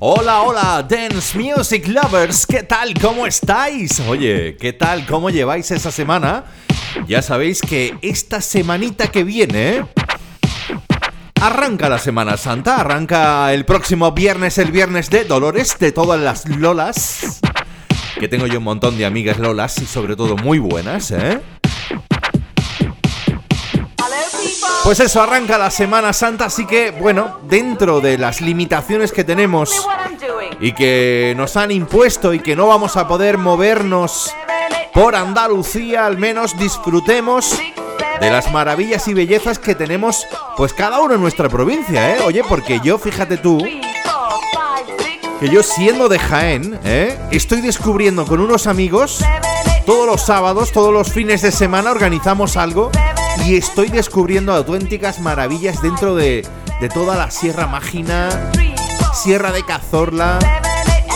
Hola, hola, Dance Music Lovers, ¿qué tal? ¿Cómo estáis? Oye, ¿qué tal? ¿Cómo lleváis esa semana? Ya sabéis que esta semanita que viene... Arranca la Semana Santa, arranca el próximo viernes, el viernes de Dolores, de todas las Lolas. Que tengo yo un montón de amigas Lolas y sobre todo muy buenas, ¿eh? Pues eso, arranca la Semana Santa, así que bueno, dentro de las limitaciones que tenemos y que nos han impuesto y que no vamos a poder movernos por Andalucía, al menos disfrutemos de las maravillas y bellezas que tenemos pues cada uno en nuestra provincia, ¿eh? Oye, porque yo, fíjate tú, que yo siendo de Jaén, ¿eh? Estoy descubriendo con unos amigos, todos los sábados, todos los fines de semana organizamos algo y estoy descubriendo auténticas maravillas dentro de, de toda la Sierra Mágina, Sierra de Cazorla.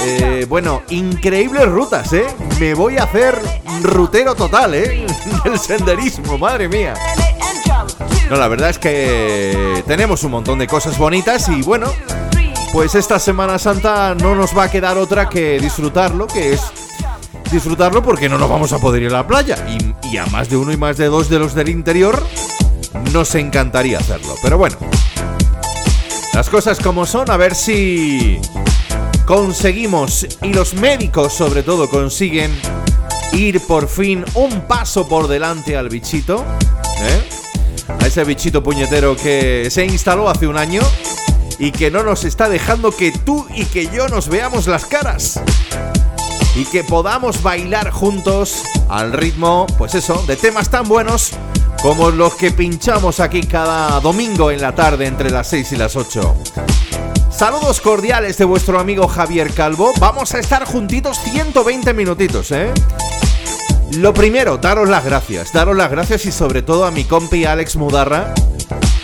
Eh, bueno, increíbles rutas, ¿eh? Me voy a hacer rutero total, ¿eh? Del senderismo, madre mía. No, la verdad es que tenemos un montón de cosas bonitas y bueno, pues esta Semana Santa no nos va a quedar otra que disfrutarlo, que es disfrutarlo porque no nos vamos a poder ir a la playa. Y, a más de uno y más de dos de los del interior nos encantaría hacerlo. Pero bueno, las cosas como son, a ver si conseguimos y los médicos sobre todo consiguen ir por fin un paso por delante al bichito. ¿eh? A ese bichito puñetero que se instaló hace un año y que no nos está dejando que tú y que yo nos veamos las caras y que podamos bailar juntos al ritmo, pues eso, de temas tan buenos como los que pinchamos aquí cada domingo en la tarde entre las 6 y las 8. Saludos cordiales de vuestro amigo Javier Calvo. Vamos a estar juntitos 120 minutitos, ¿eh? Lo primero, daros las gracias. Daros las gracias y sobre todo a mi compi Alex Mudarra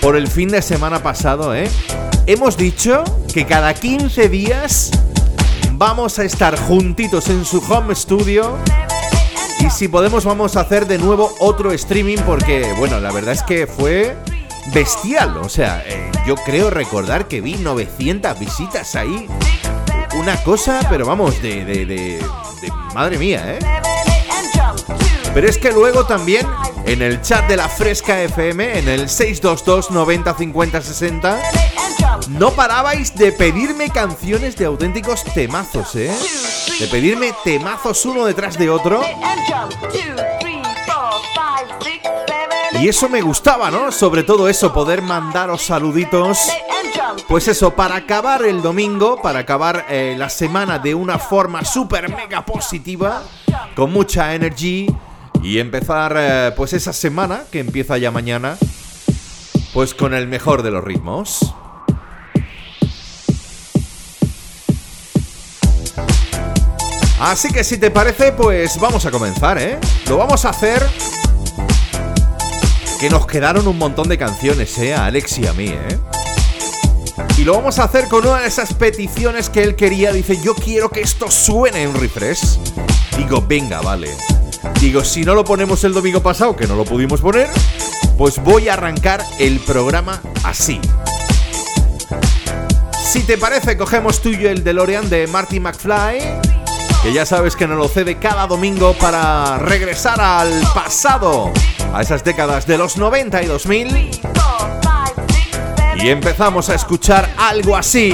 por el fin de semana pasado, ¿eh? Hemos dicho que cada 15 días vamos a estar juntitos en su home studio. Y si podemos vamos a hacer de nuevo otro streaming porque, bueno, la verdad es que fue bestial. O sea, eh, yo creo recordar que vi 900 visitas ahí. Una cosa, pero vamos, de, de, de, de madre mía, ¿eh? Pero es que luego también en el chat de la Fresca FM, en el 622 90 50 60, no parabais de pedirme canciones de auténticos temazos, ¿eh? De pedirme temazos uno detrás de otro. Y eso me gustaba, ¿no? Sobre todo eso, poder mandaros saluditos. Pues eso, para acabar el domingo, para acabar eh, la semana de una forma súper mega positiva, con mucha energy y empezar eh, pues esa semana que empieza ya mañana, pues con el mejor de los ritmos. Así que si te parece, pues vamos a comenzar, ¿eh? Lo vamos a hacer que nos quedaron un montón de canciones, ¿eh? A Alex y a mí, ¿eh? Y lo vamos a hacer con una de esas peticiones que él quería. Dice, yo quiero que esto suene en refresh. Digo, venga, vale. Digo, si no lo ponemos el domingo pasado, que no lo pudimos poner, pues voy a arrancar el programa así. Si te parece, cogemos tuyo el DeLorean de Marty McFly, que ya sabes que nos lo cede cada domingo para regresar al pasado, a esas décadas de los 90 y 2000. Y empezamos a escuchar algo así.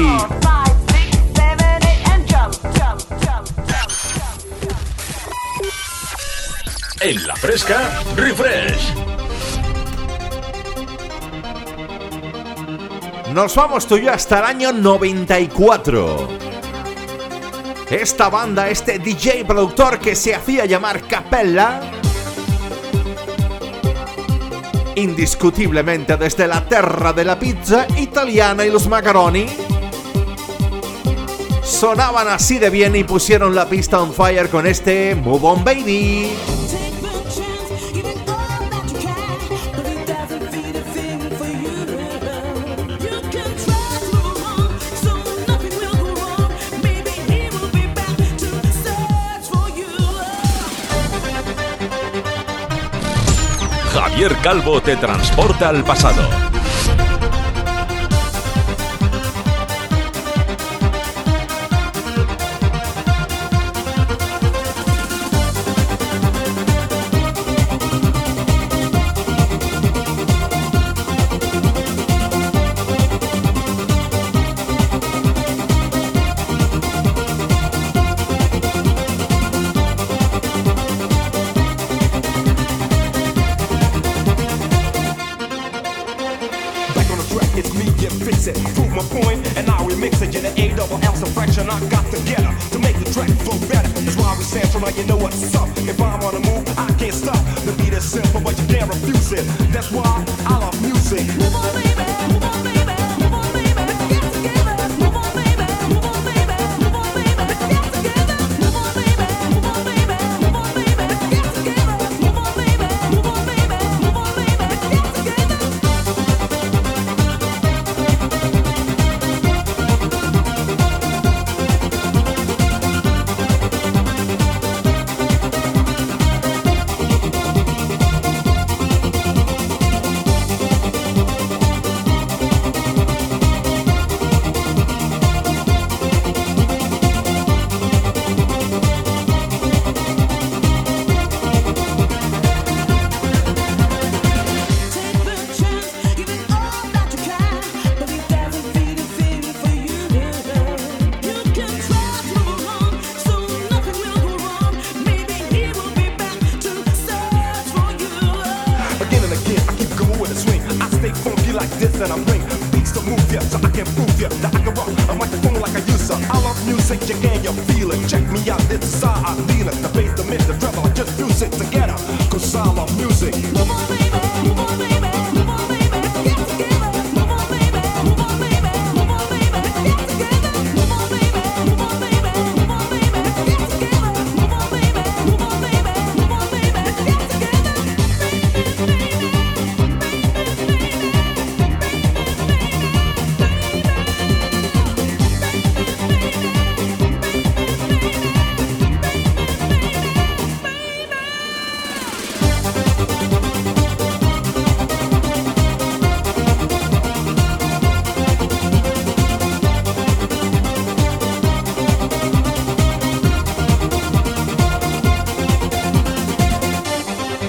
En la fresca, refresh. Nos vamos tú y yo hasta el año 94. Esta banda, este DJ productor que se hacía llamar Capella, indiscutiblemente desde la tierra de la pizza italiana y los macaroni, sonaban así de bien y pusieron la pista on fire con este Move On Baby. Calvo te transporta al pasado.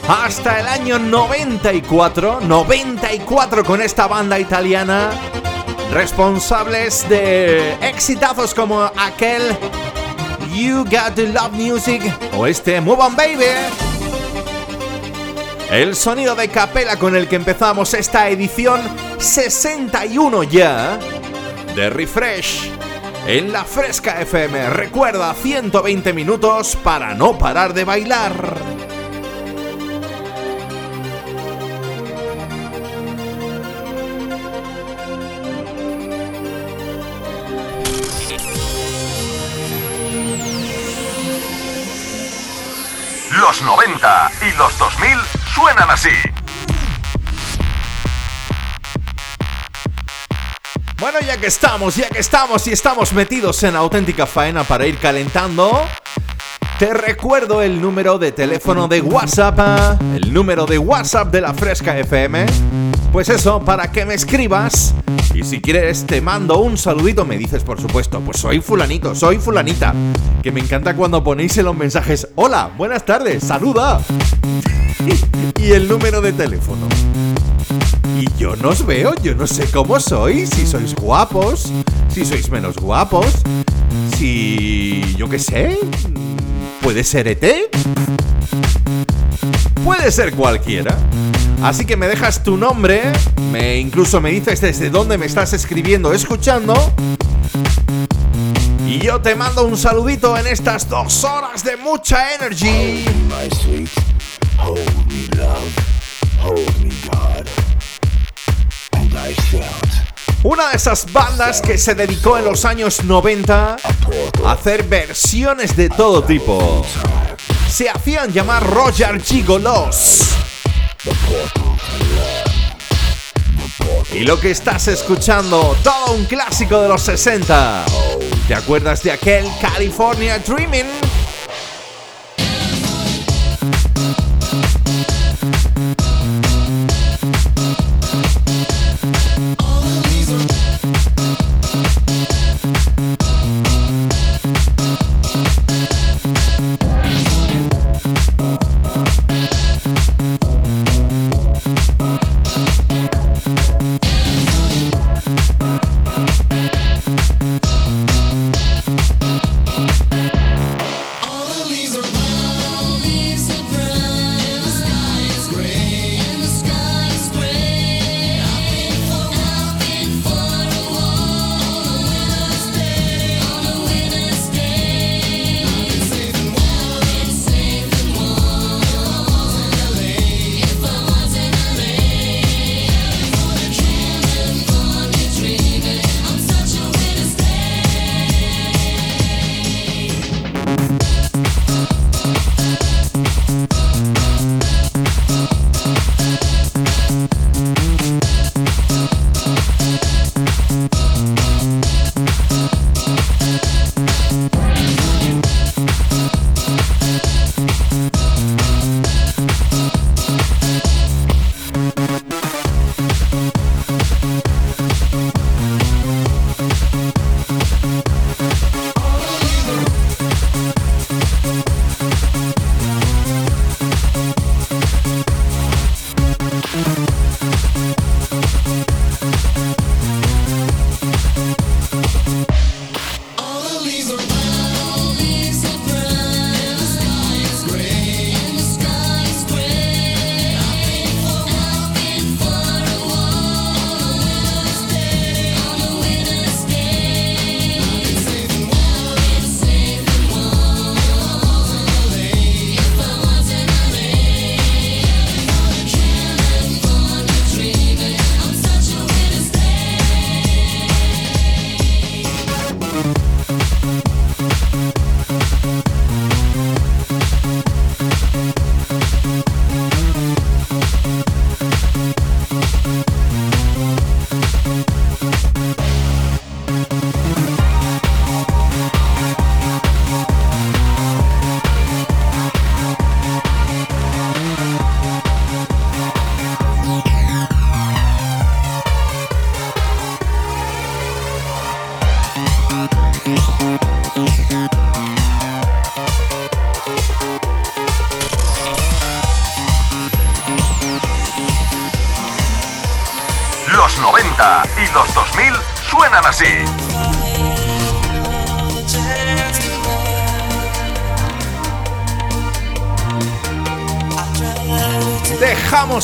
Hasta el año 94, 94 con esta banda italiana, responsables de exitazos como aquel You Got to Love Music o este Move On Baby. El sonido de capela con el que empezamos esta edición 61 ya de Refresh en la Fresca FM. Recuerda 120 minutos para no parar de bailar. 90 y los 2000 suenan así. Bueno, ya que estamos, ya que estamos y estamos metidos en auténtica faena para ir calentando, te recuerdo el número de teléfono de WhatsApp, el número de WhatsApp de la Fresca FM. Pues eso, para que me escribas. Y si quieres, te mando un saludito. Me dices, por supuesto, pues soy fulanito, soy fulanita. Que me encanta cuando ponéis en los mensajes, hola, buenas tardes, saluda. y el número de teléfono. Y yo no veo, yo no sé cómo sois, si sois guapos, si sois menos guapos, si... yo qué sé, puede ser ET, puede ser cualquiera. Así que me dejas tu nombre, me incluso me dices desde dónde me estás escribiendo, escuchando. Y yo te mando un saludito en estas dos horas de mucha energy. Una de esas bandas que se dedicó en los años 90 a hacer versiones de todo tipo. Se hacían llamar Roger Gigolos. Y lo que estás escuchando, todo un clásico de los 60. ¿Te acuerdas de aquel California Dreaming?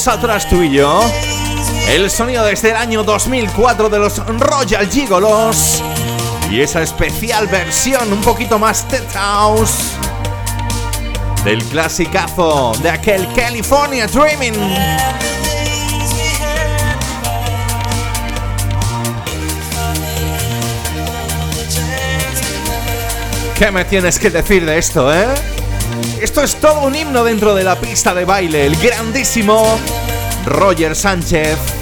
Atrás tú y yo. El sonido desde el año 2004 de los Royal Gigolos. Y esa especial versión un poquito más Ted House. Del clasicazo de aquel California Dreaming. ¿Qué me tienes que decir de esto, eh? Esto es todo un himno dentro de la pista de baile, el grandísimo Roger Sánchez.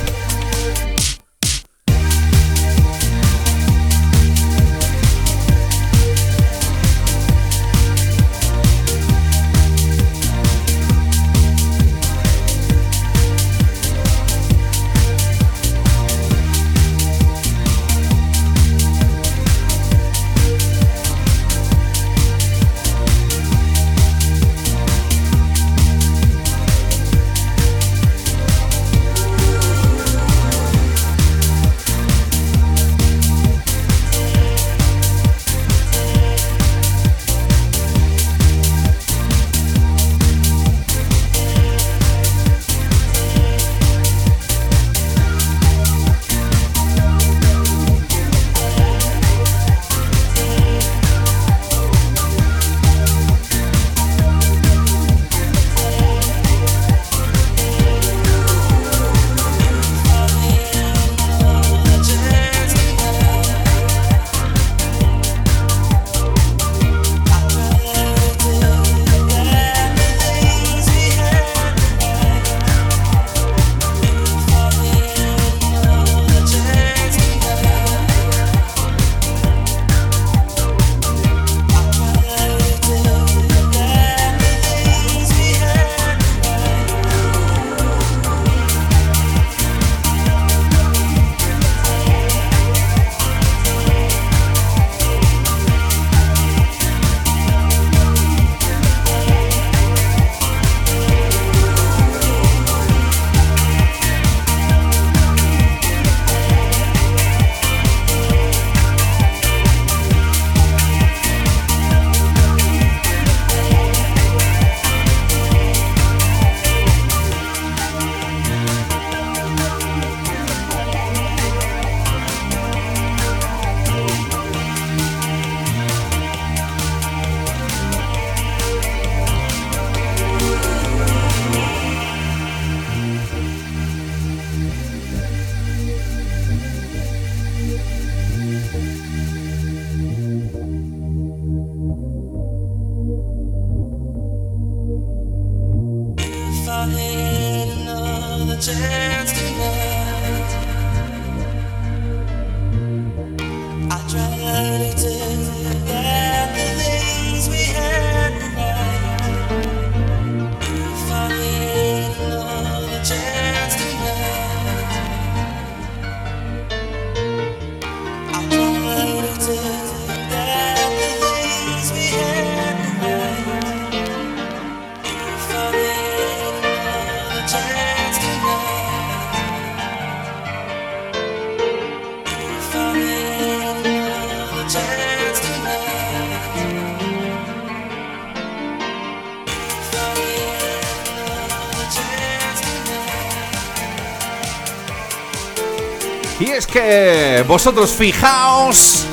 Vosotros fijaos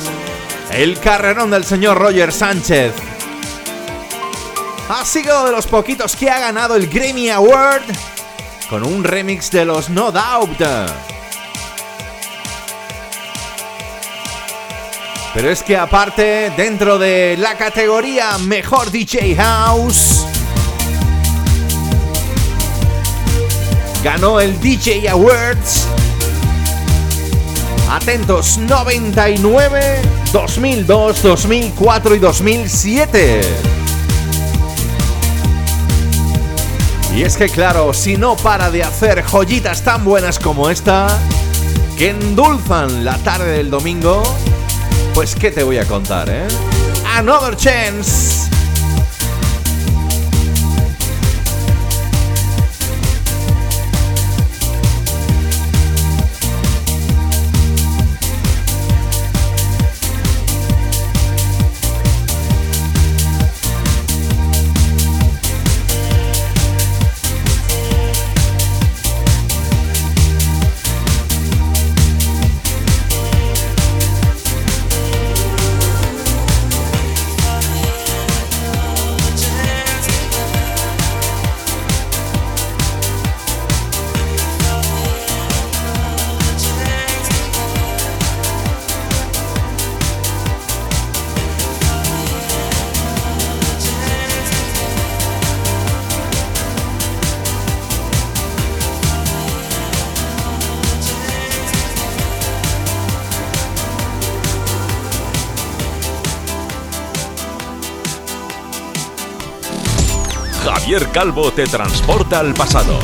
el carrerón del señor Roger Sánchez. Ha sido de los poquitos que ha ganado el Grammy Award con un remix de los No Doubt. Pero es que aparte, dentro de la categoría Mejor DJ House, ganó el DJ Awards Atentos, 99, 2002, 2004 y 2007. Y es que claro, si no para de hacer joyitas tan buenas como esta, que endulzan la tarde del domingo, pues qué te voy a contar, ¿eh? Another Chance. Calvo te transporta al pasado.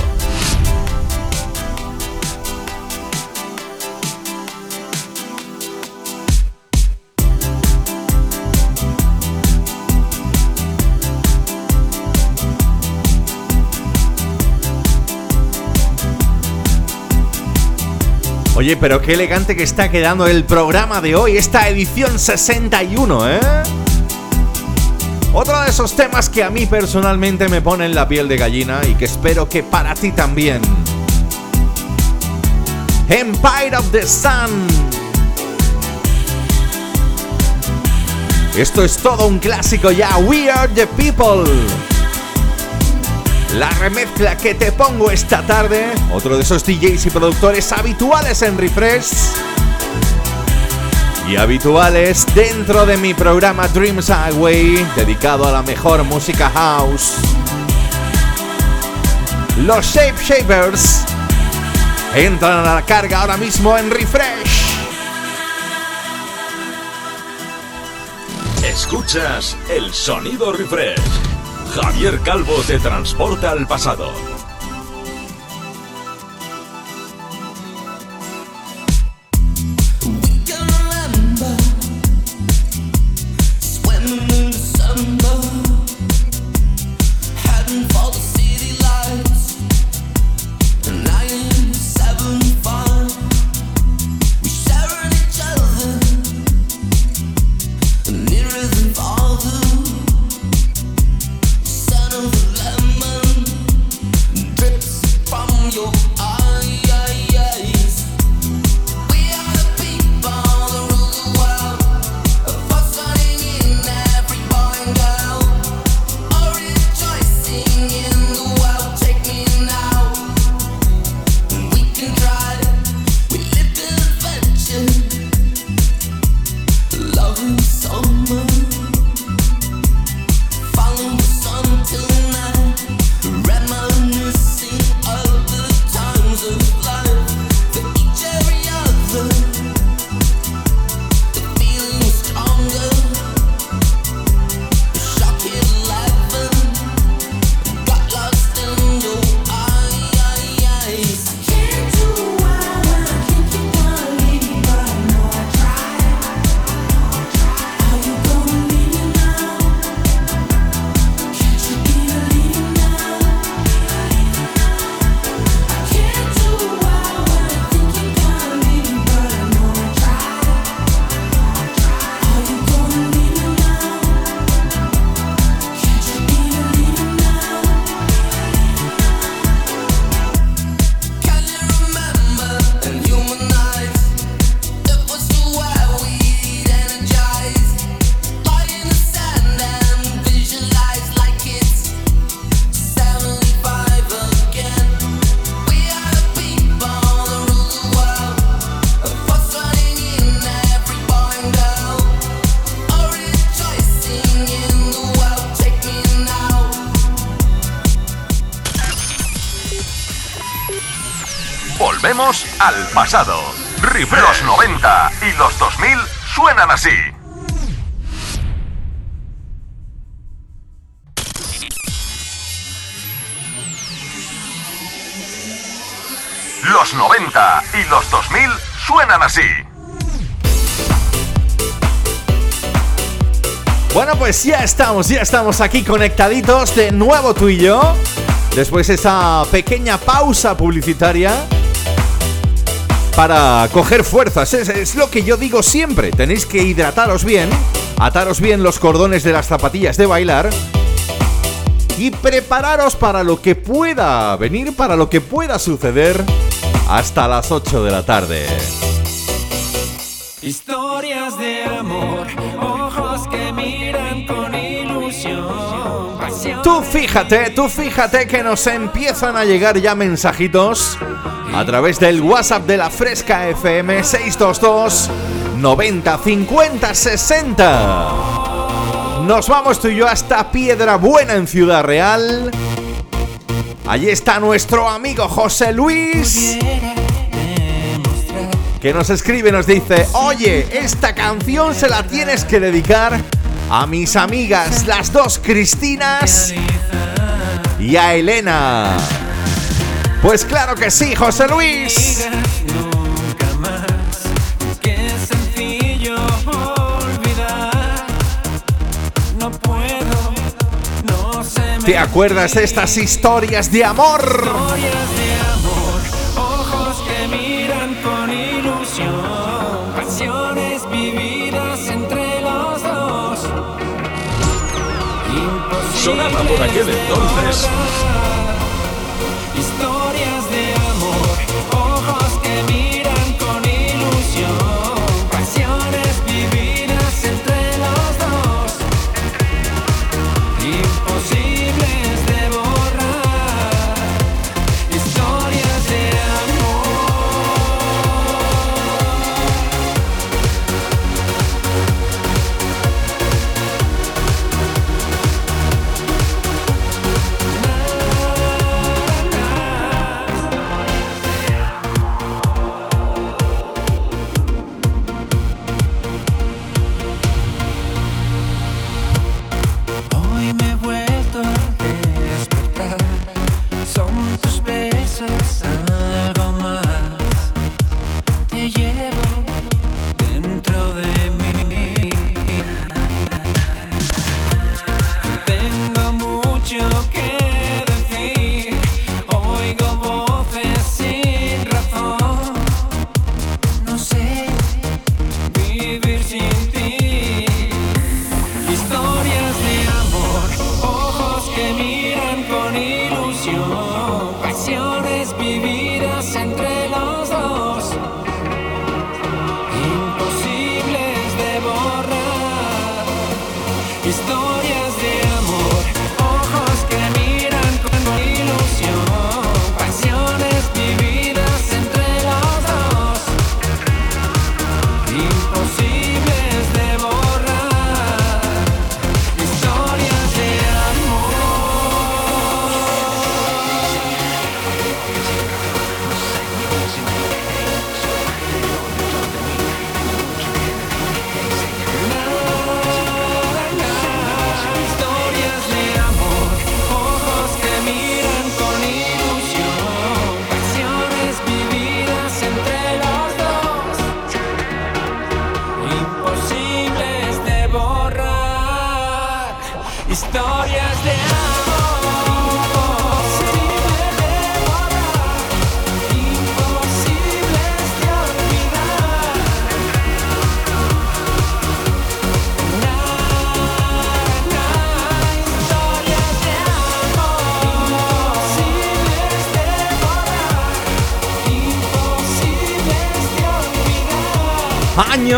Oye, pero qué elegante que está quedando el programa de hoy, esta edición 61, ¿eh? Otro de esos temas que a mí personalmente me ponen la piel de gallina y que espero que para ti también. Empire of the Sun. Esto es todo un clásico ya. We are the people. La remezcla que te pongo esta tarde. Otro de esos DJs y productores habituales en Refresh y habituales dentro de mi programa Dreams Highway, dedicado a la mejor música house. Los Shape Shapers entran a la carga ahora mismo en Refresh. Escuchas el sonido Refresh. Javier Calvo te transporta al pasado. Los 90 y los 2000 suenan así. Los 90 y los 2000 suenan así. Bueno, pues ya estamos, ya estamos aquí conectaditos de nuevo tú y yo. Después de esa pequeña pausa publicitaria para coger fuerzas. Es, es, lo que yo digo siempre. Tenéis que hidrataros bien, ataros bien los cordones de las zapatillas de bailar y prepararos para lo que pueda venir, para lo que pueda suceder hasta las 8 de la tarde. Historias de amor, ojos que miran con ilusión. Pasión Tú fíjate, tú fíjate que nos empiezan a llegar ya mensajitos a través del WhatsApp de la Fresca FM 622 90 50 60. Nos vamos tú y yo hasta Piedra Buena en Ciudad Real. Allí está nuestro amigo José Luis. Que nos escribe, nos dice, oye, esta canción se la tienes que dedicar a mis amigas, las dos Cristinas y a Elena. Pues claro que sí, José Luis. ¿Te acuerdas de estas historias de amor? Historias de amor, ojos que miran con ilusión, pasiones vividas entre los dos. Sonaba por aquel entonces.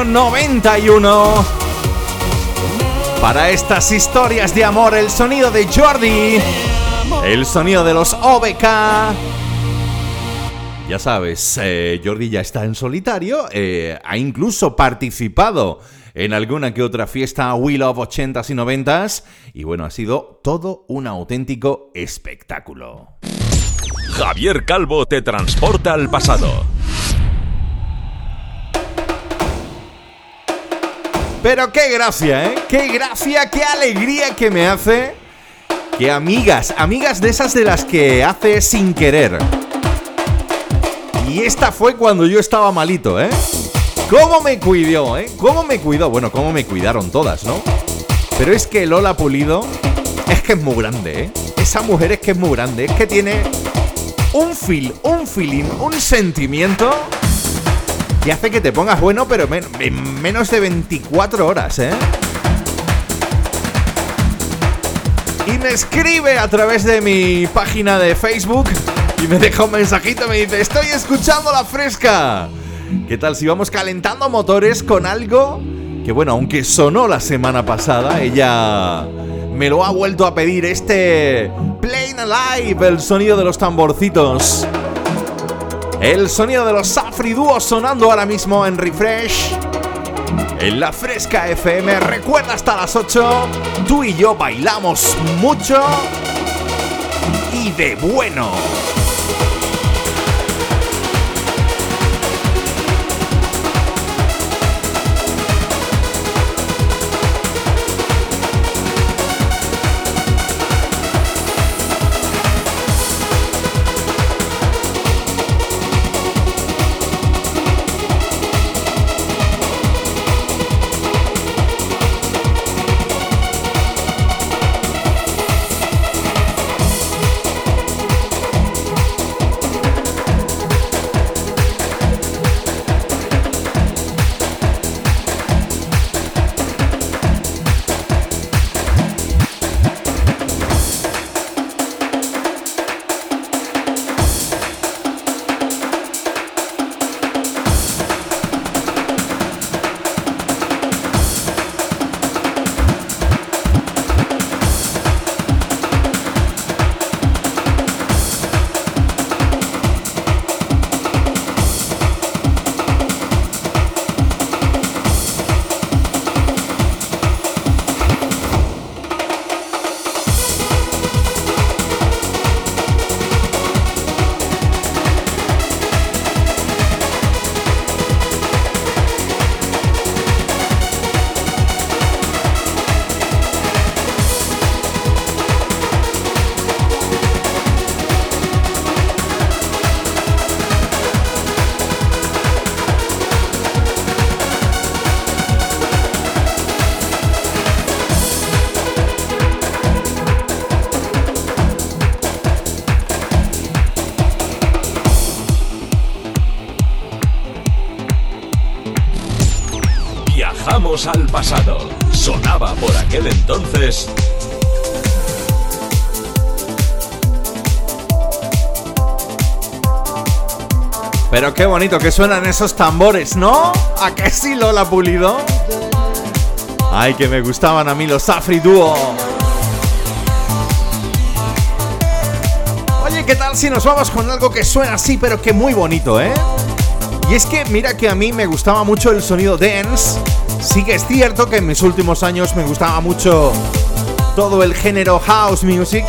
Año 91. Para estas historias de amor, el sonido de Jordi. El sonido de los OBK. Ya sabes, eh, Jordi ya está en solitario. eh, ha incluso participado en alguna que otra fiesta We Love 80s y 90s. Y bueno, ha sido todo un auténtico espectáculo. Javier Calvo te transporta al pasado. Pero qué gracia, ¿eh? Qué gracia, qué alegría que me hace que amigas, amigas de esas de las que hace sin querer. Y esta fue cuando yo estaba malito, ¿eh? ¿Cómo me cuidó, eh? ¿Cómo me cuidó? Bueno, cómo me cuidaron todas, ¿no? Pero es que Lola Pulido es que es muy grande, ¿eh? Esa mujer es que es muy grande, es que tiene un feel, un feeling, un sentimiento que hace que te pongas bueno, pero en menos de 24 horas, ¿eh? Y me escribe a través de mi página de Facebook y me deja un mensajito, me dice, estoy escuchando la fresca. ¿Qué tal si vamos calentando motores con algo que bueno, aunque sonó la semana pasada, ella me lo ha vuelto a pedir este Plain Alive, el sonido de los tamborcitos. El sonido de los Safri Duo sonando ahora mismo en Refresh. En la Fresca FM, recuerda hasta las 8, tú y yo bailamos mucho y de bueno. Pasado. Sonaba por aquel entonces. Pero qué bonito que suenan esos tambores, ¿no? ¿A qué sí Lola Pulido? Ay, que me gustaban a mí los Afri Duo. Oye, ¿qué tal si nos vamos con algo que suena así, pero que muy bonito, eh? Y es que mira que a mí me gustaba mucho el sonido dance Sí que es cierto que en mis últimos años me gustaba mucho todo el género house music,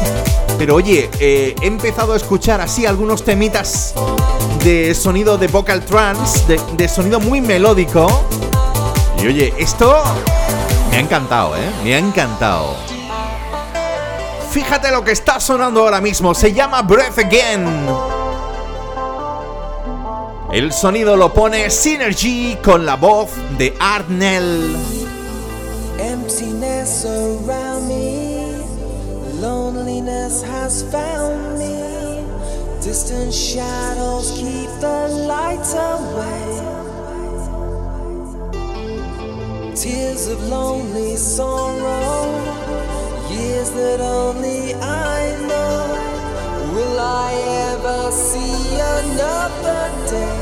pero oye, eh, he empezado a escuchar así algunos temitas de sonido de vocal trance, de, sonido muy melódico. Y oye, esto me ha encantado, ¿eh? Me ha encantado. Fíjate lo que está sonando ahora mismo, se llama Breath Again. El sonido lo pone Synergy con la voz de Arnell. Emptiness around me, loneliness has found me. Distant shadows keep the light away. Tears of lonely sorrow, years that only I know. Will I ever see another day?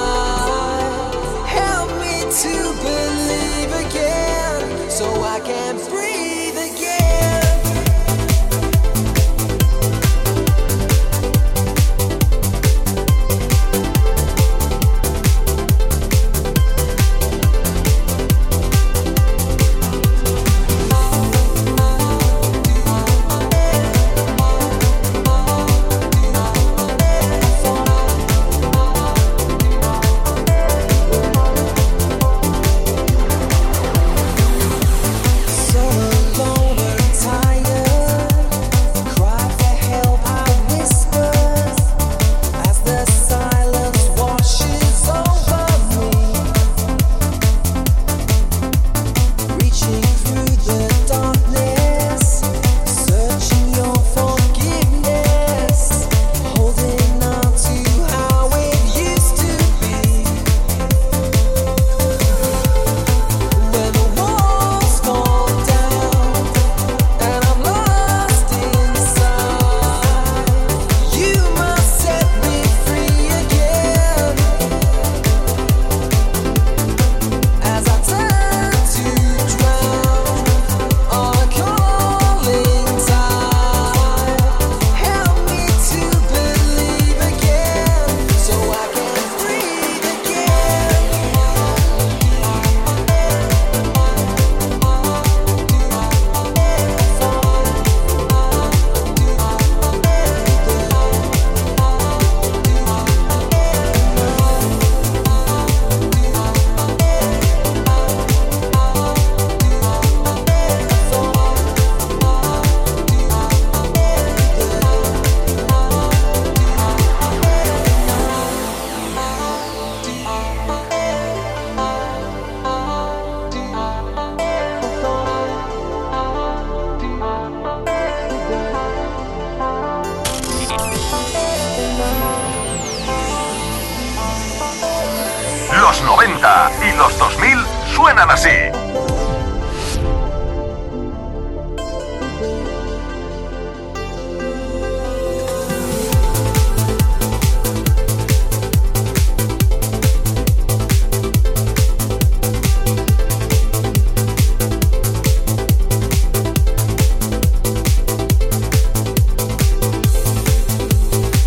90 y los 2000 suenan así.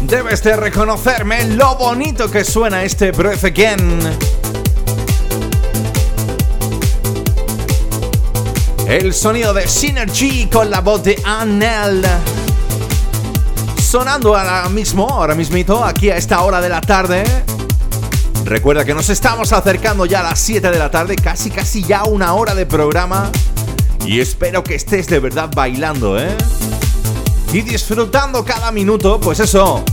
Debes de reconocerme lo bonito que suena este Breath Again. El sonido de Synergy con la voz de Annel. Sonando ahora mismo, ahora mismito, aquí a esta hora de la tarde. Recuerda que nos estamos acercando ya a las 7 de la tarde, casi casi ya una hora de programa. Y espero que estés de verdad bailando, ¿eh? Y disfrutando cada minuto, pues eso,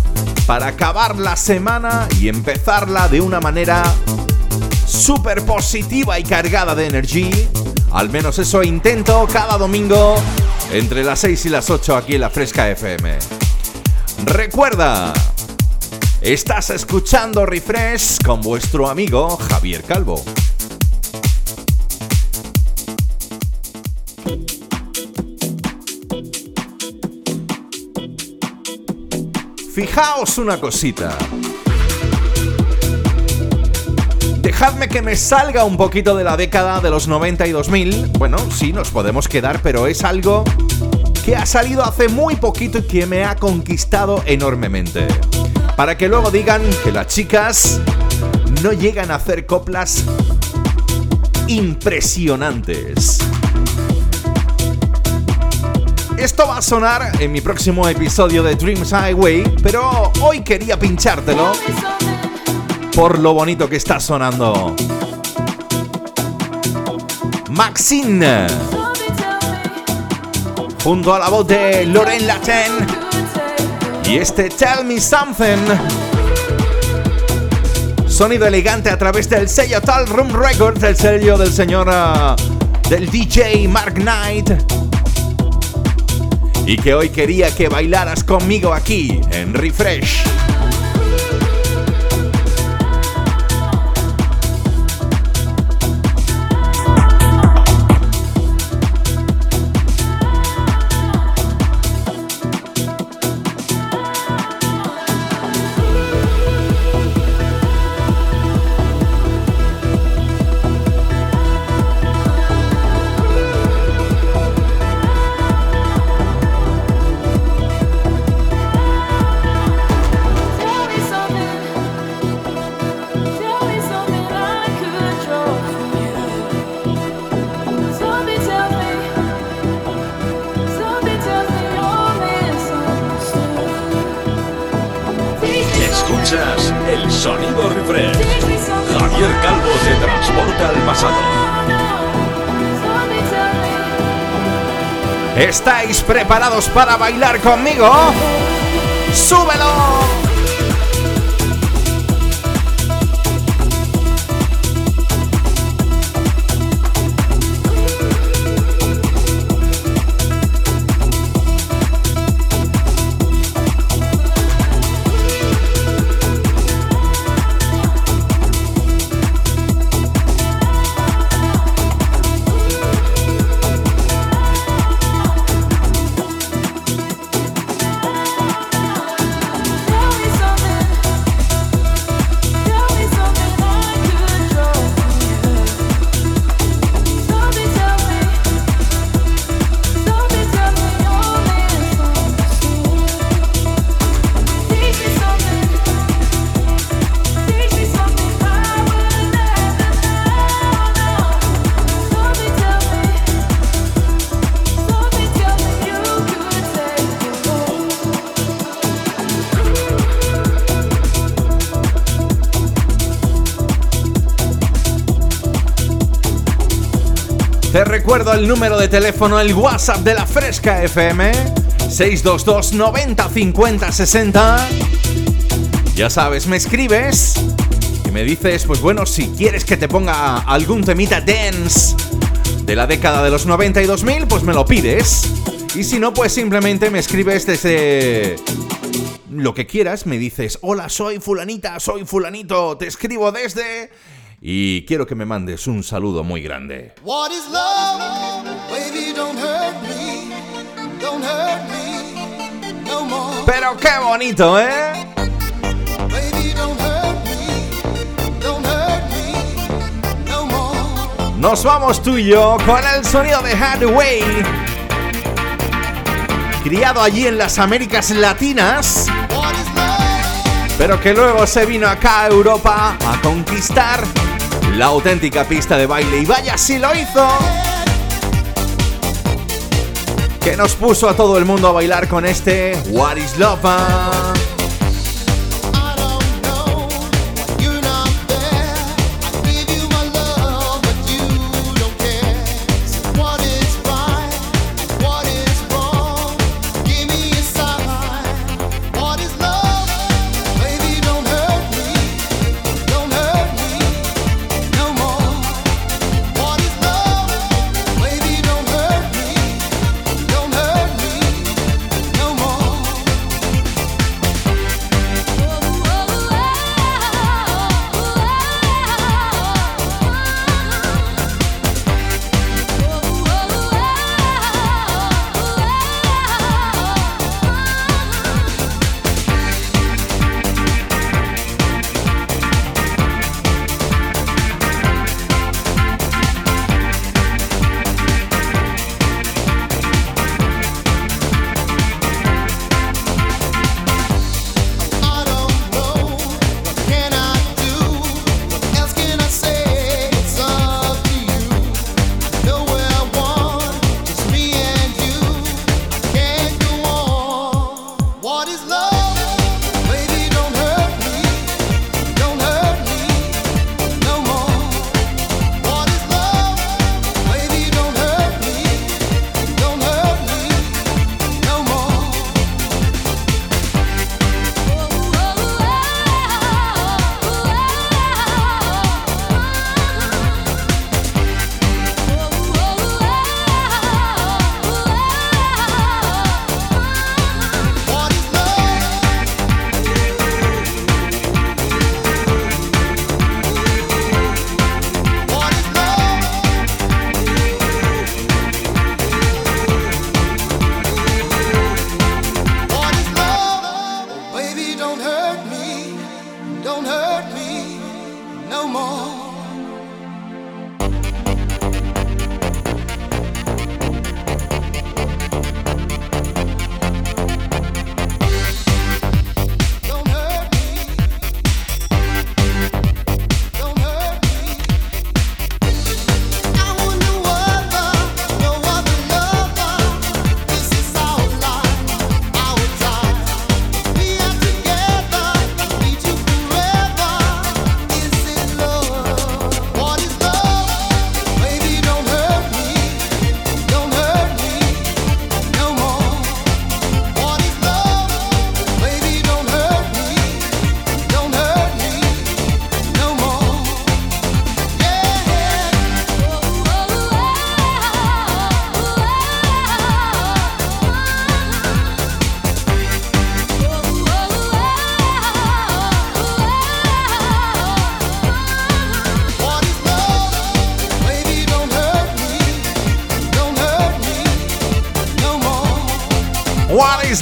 para acabar la semana y empezarla de una manera súper positiva y cargada de energía. Al menos eso intento cada domingo entre las 6 y las 8 aquí en la Fresca FM. Recuerda, estás escuchando Refresh con vuestro amigo Javier Calvo. Fijaos una cosita. Dejadme que me salga un poquito de la década de los 90 y 2000. Bueno, sí, nos podemos quedar, pero es algo que ha salido hace muy poquito y que me ha conquistado enormemente. Para que luego digan que las chicas no llegan a hacer coplas impresionantes. Esto va a sonar en mi próximo episodio de Dreams Highway, pero hoy quería pinchártelo por lo bonito que está sonando. Maxine, junto a la voz de Loren Laten y este Tell Me Something. Sonido elegante a través del sello Tal Room Records, el sello del señor uh, del DJ Mark Knight y que hoy quería que bailaras conmigo aquí en Refresh. ¿Estáis preparados para bailar conmigo? ¡Súbelo! Recuerdo el número de teléfono, el WhatsApp de la Fresca FM, 622 90 50 60. Ya sabes, me escribes y me dices, pues bueno, si quieres que te ponga algún temita dance de la década de los 90 y 2000, pues me lo pides. Y si no, pues simplemente me escribes desde lo que quieras, me dices, hola, soy fulanita, soy fulanito, te escribo desde y quiero que me mandes un saludo muy grande. Pero qué bonito, ¿eh? Nos vamos tú y yo con el sonido de Hathaway. Criado allí en las Américas Latinas, pero que luego se vino acá a Europa a conquistar la auténtica pista de baile. Y vaya si lo hizo. Que nos puso a todo el mundo a bailar con este What is Love.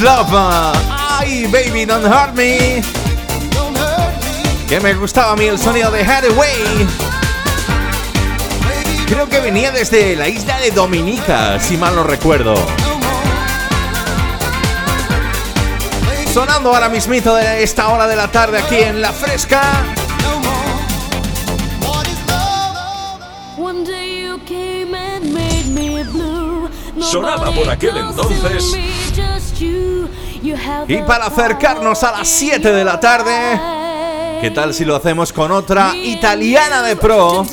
Love. Ay, baby, don't hurt me. Que me gustaba a mí el sonido de Hathaway. Creo que venía desde la isla de Dominica, si mal no recuerdo. Sonando ahora mismito de esta hora de la tarde aquí en La Fresca. Sonaba por aquel entonces y para acercarnos a las 7 de la tarde, ¿qué tal si lo hacemos con otra italiana de pro?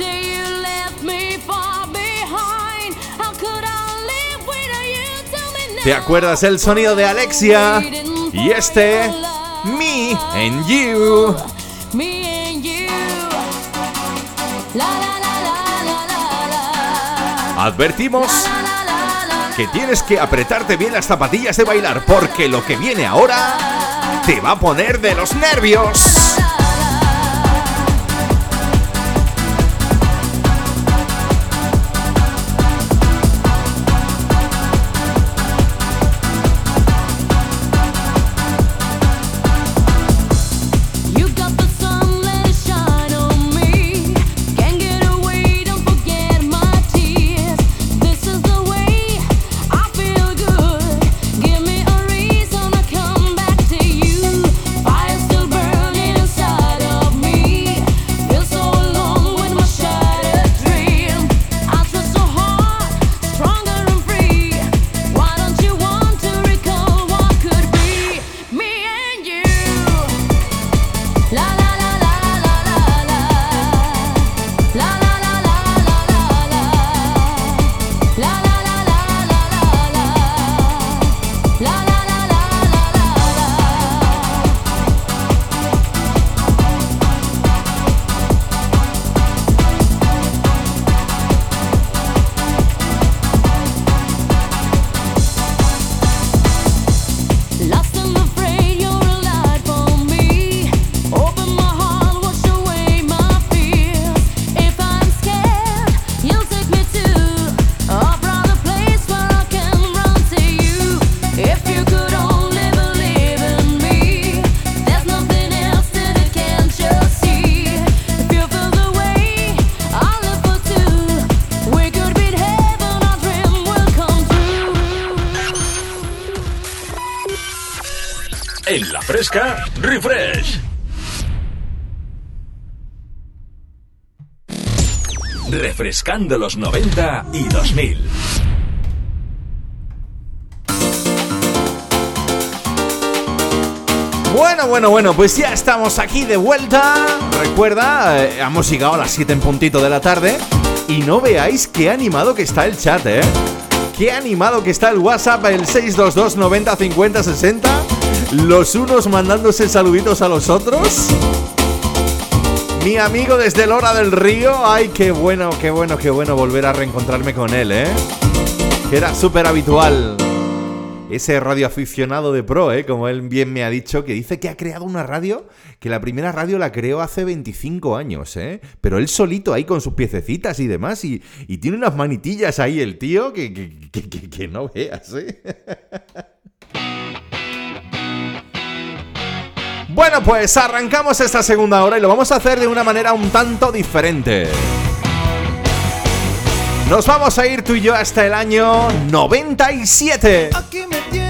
¿Te acuerdas el sonido de Alexia? Y este, Me and You. Advertimos que tienes que apretarte bien las zapatillas de bailar porque lo que viene ahora te va a poner de los nervios. Refrescando los 90 y 2000. Bueno, bueno, bueno, pues ya estamos aquí de vuelta. Recuerda, eh, hemos llegado a las 7 en puntito de la tarde. Y no veáis qué animado que está el chat, ¿eh? Qué animado que está el WhatsApp, el 622 90 50 60. Los unos mandándose saluditos a los otros. Mi amigo desde Lora del Río. Ay, qué bueno, qué bueno, qué bueno volver a reencontrarme con él, ¿eh? Que era súper habitual. Ese radioaficionado de pro, ¿eh? Como él bien me ha dicho, que dice que ha creado una radio, que la primera radio la creó hace 25 años, ¿eh? Pero él solito ahí con sus piececitas y demás, y, tiene unas manitillas ahí el tío que, que, que no veas, ¿eh? Bueno, pues arrancamos esta segunda hora y lo vamos a hacer de una manera un tanto diferente. Nos vamos a ir tú y yo hasta el año 97. Aquí me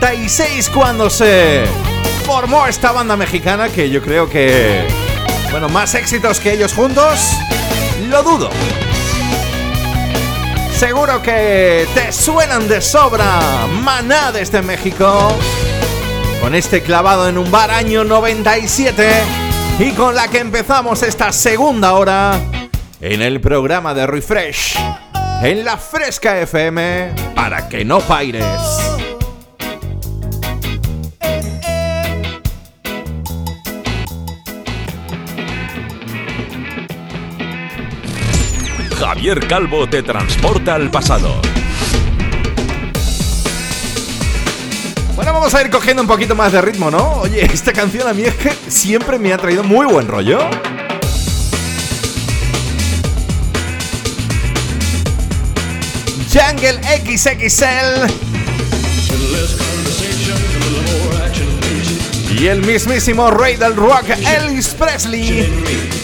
96 cuando se formó esta banda mexicana que yo creo que, bueno, más éxitos que ellos juntos, lo dudo. Seguro que te suenan de sobra Maná desde México, con este clavado en un bar año 97 y con la que empezamos esta segunda hora en el programa de Refresh en la Fresca FM para que no paires. Calvo te transporta al pasado. Bueno, vamos a ir cogiendo un poquito más de ritmo, ¿no? Oye, esta canción a mí es que siempre me ha traído muy buen rollo. Jungle XXL. Y el mismísimo rey del rock, Elvis Presley.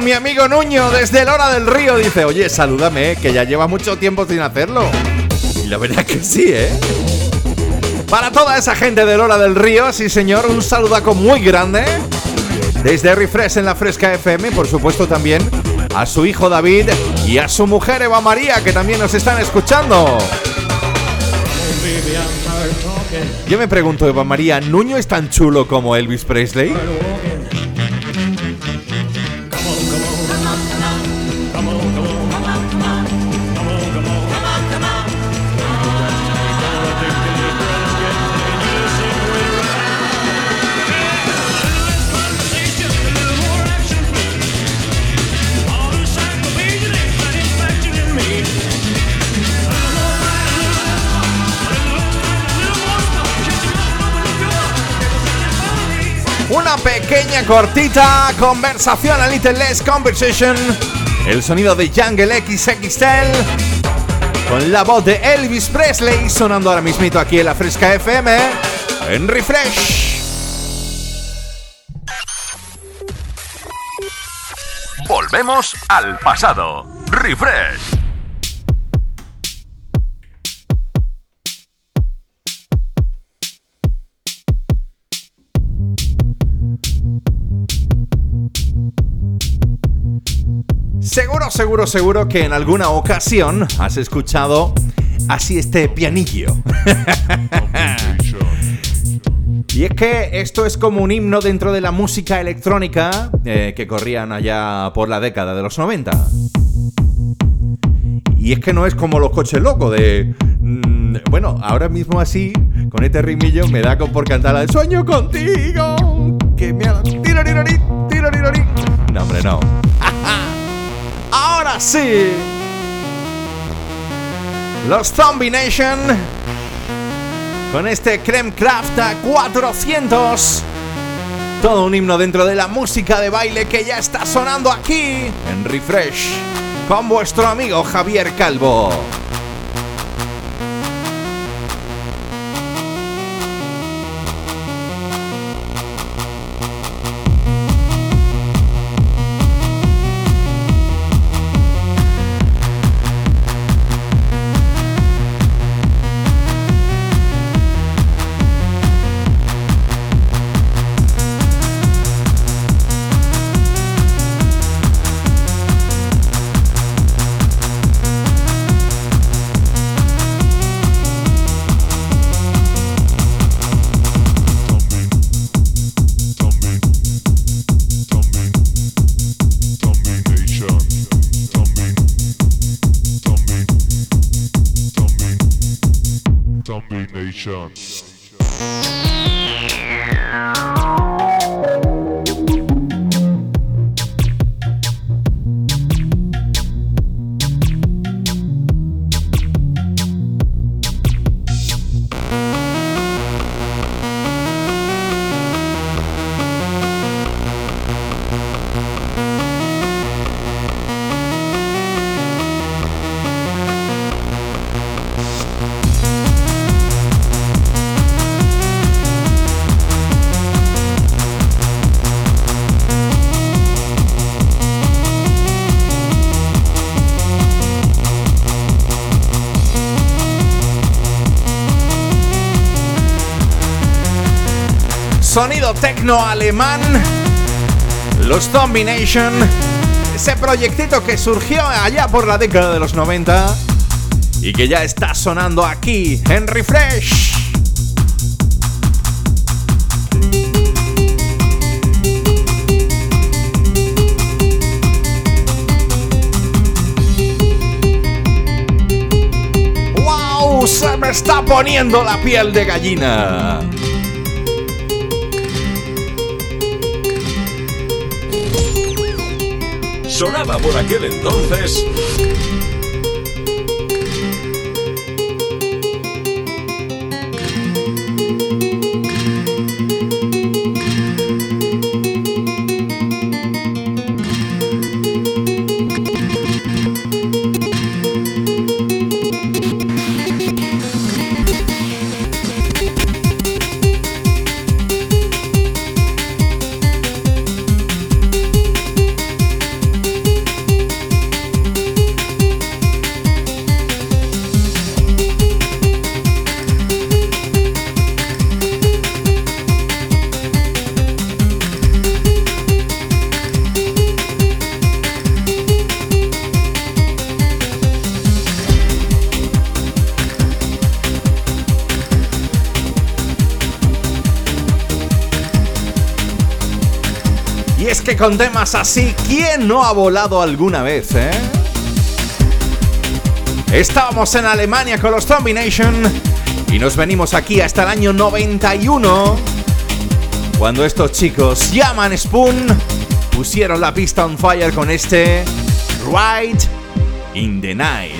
Mi amigo Nuño, desde Lora del Río, dice, oye, salúdame, que ya lleva mucho tiempo sin hacerlo. Y la verdad que sí, ¿eh? Para toda esa gente de Lora del Río, sí señor, un saludaco muy grande. Desde Refresh en la Fresca FM, por supuesto también a su hijo David y a su mujer Eva María, que también nos están escuchando. Yo me pregunto, Eva María, ¿Nuño es tan chulo como Elvis Presley? Pequeña cortita conversación, a little less conversation. El sonido de Jungle XXL con la voz de Elvis Presley sonando ahora mismito aquí en la Fresca FM en Refresh. Volvemos al pasado. Refresh. Seguro, seguro, que en alguna ocasión has escuchado así este pianillo. y es que esto es como un himno dentro de la música electrónica eh, que corrían allá por la década de los 90. Y es que no es como los coches locos de... Mm, bueno, ahora mismo así, con este ritmillo, me da por cantar el sueño contigo. Que me. No, hombre, no. Ahora sí. Los Zombie Nation. Con este Creme Craft a 400. Todo un himno dentro de la música de baile que ya está sonando aquí en Refresh. Con vuestro amigo Javier Calvo. Alemán. Los Domination. Ese proyectito que surgió allá por la década de los 90 y que ya está sonando aquí en Refresh. ¡Wow! Se me está poniendo la piel de gallina. Por aquel entonces. Con temas así, ¿quién no ha volado alguna vez, eh? Estábamos en Alemania con los Combination y nos venimos aquí hasta el año 91 cuando estos chicos llaman Spoon pusieron la pista on fire con este Ride in the Night.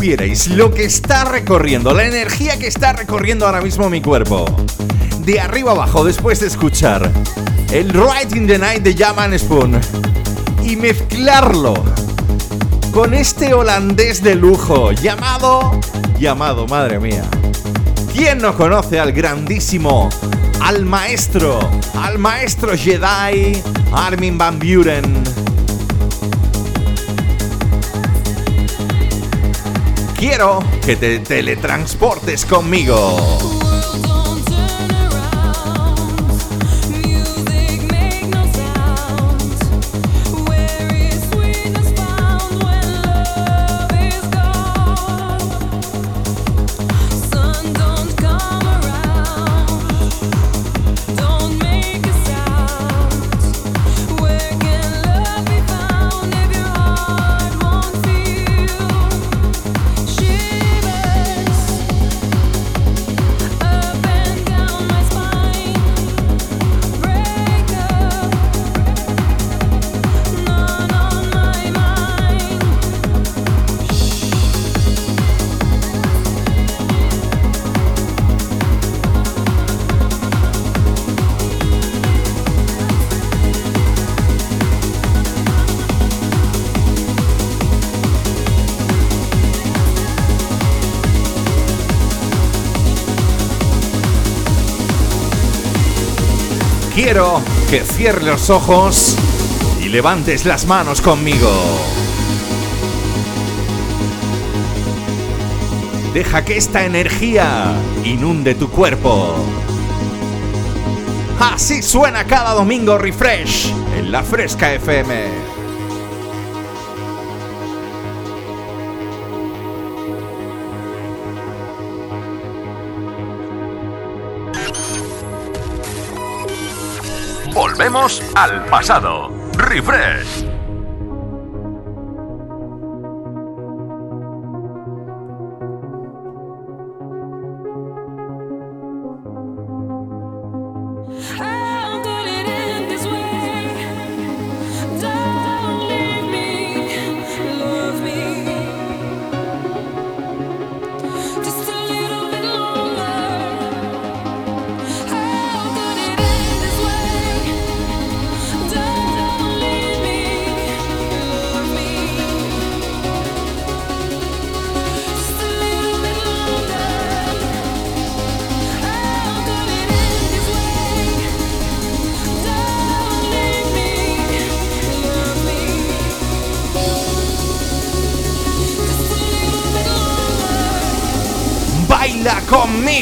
Lo que está recorriendo, la energía que está recorriendo ahora mismo mi cuerpo, de arriba abajo después de escuchar el Right in the Night de Jaman Spoon y mezclarlo con este holandés de lujo llamado, llamado, madre mía. ¿Quién no conoce al grandísimo, al maestro, al maestro Jedi Armin van Buren? Quiero que te teletransportes conmigo. Que cierres los ojos y levantes las manos conmigo. Deja que esta energía inunde tu cuerpo. Así suena cada domingo Refresh en la Fresca FM. Volvemos al pasado. Refresh.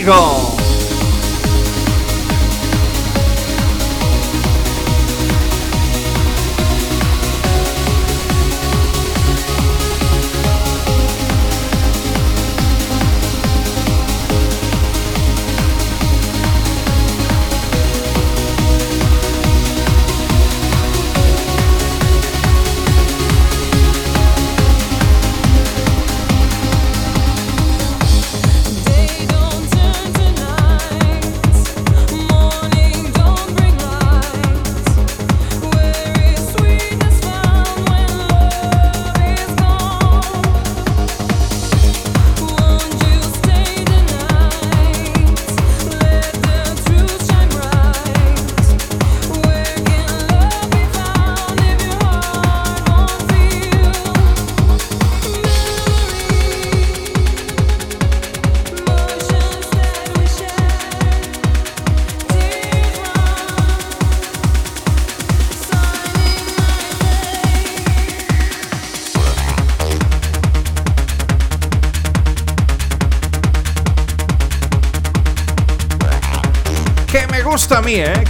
Conmigo.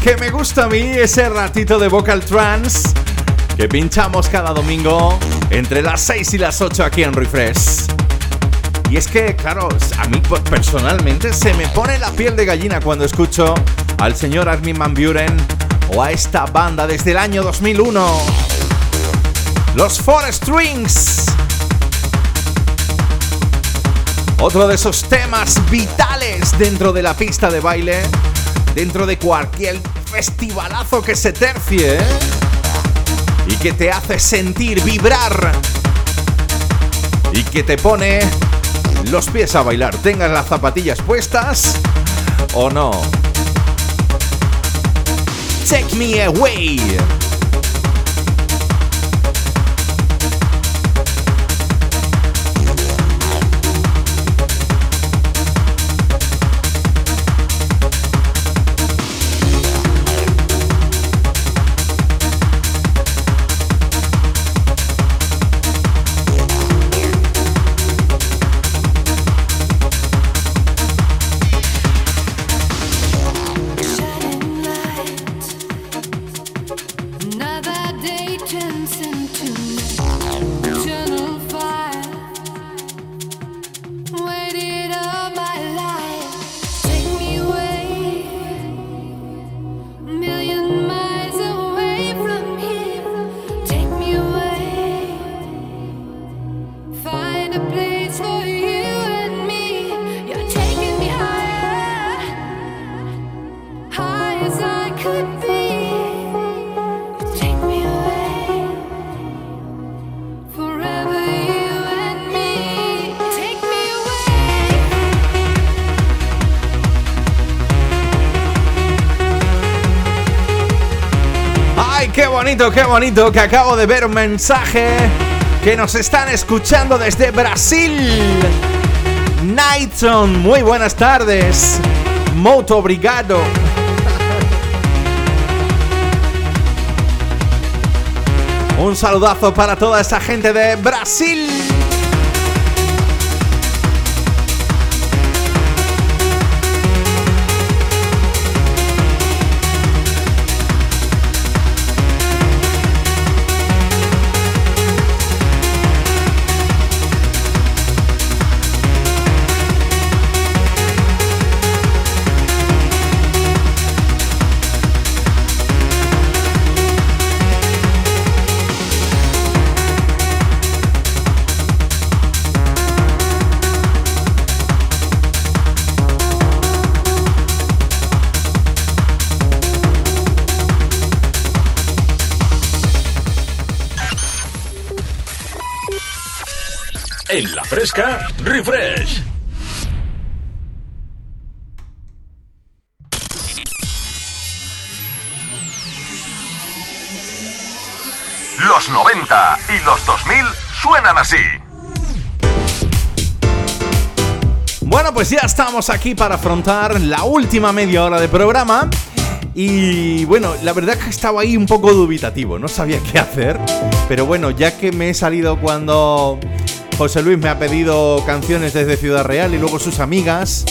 Que me gusta a mí ese ratito de vocal trance que pinchamos cada domingo entre las 6 y las 8 aquí en Refresh. Y es que, claro, a mí personalmente se me pone la piel de gallina cuando escucho al señor Armin Van Buren o a esta banda desde el año 2001. Los Four Strings. Otro de esos temas vitales dentro de la pista de baile dentro de cualquier festivalazo que se tercie ¿eh? y que te hace sentir, vibrar. y que te pone los pies a bailar, tengas las zapatillas puestas o no. Take me away. Qué bonito que acabo de ver un mensaje que nos están escuchando desde Brasil. Nightron, muy buenas tardes. Moto Obrigado. Un saludazo para toda esa gente de Brasil. Refresh. Los 90 y los 2000 suenan así. Bueno, pues ya estamos aquí para afrontar la última media hora de programa. Y bueno, la verdad es que estaba ahí un poco dubitativo, no sabía qué hacer. Pero bueno, ya que me he salido cuando José Luis me ha pedido canciones desde Ciudad Real y luego sus amigas.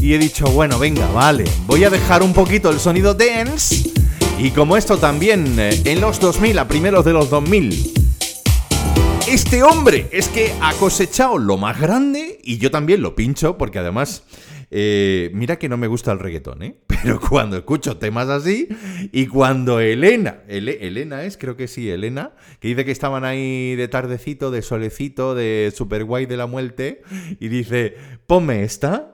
Y he dicho, bueno, venga, vale, voy a dejar un poquito el sonido dance. Y como esto también eh, en los 2000, a primeros de los 2000, este hombre es que ha cosechado lo más grande y yo también lo pincho porque además eh, mira que no me gusta el reggaetón, ¿eh? Pero cuando escucho temas así y cuando Elena, Elena es, creo que sí, Elena, que dice que estaban ahí de tardecito, de solecito, de super guay de la muerte, y dice, ponme esta.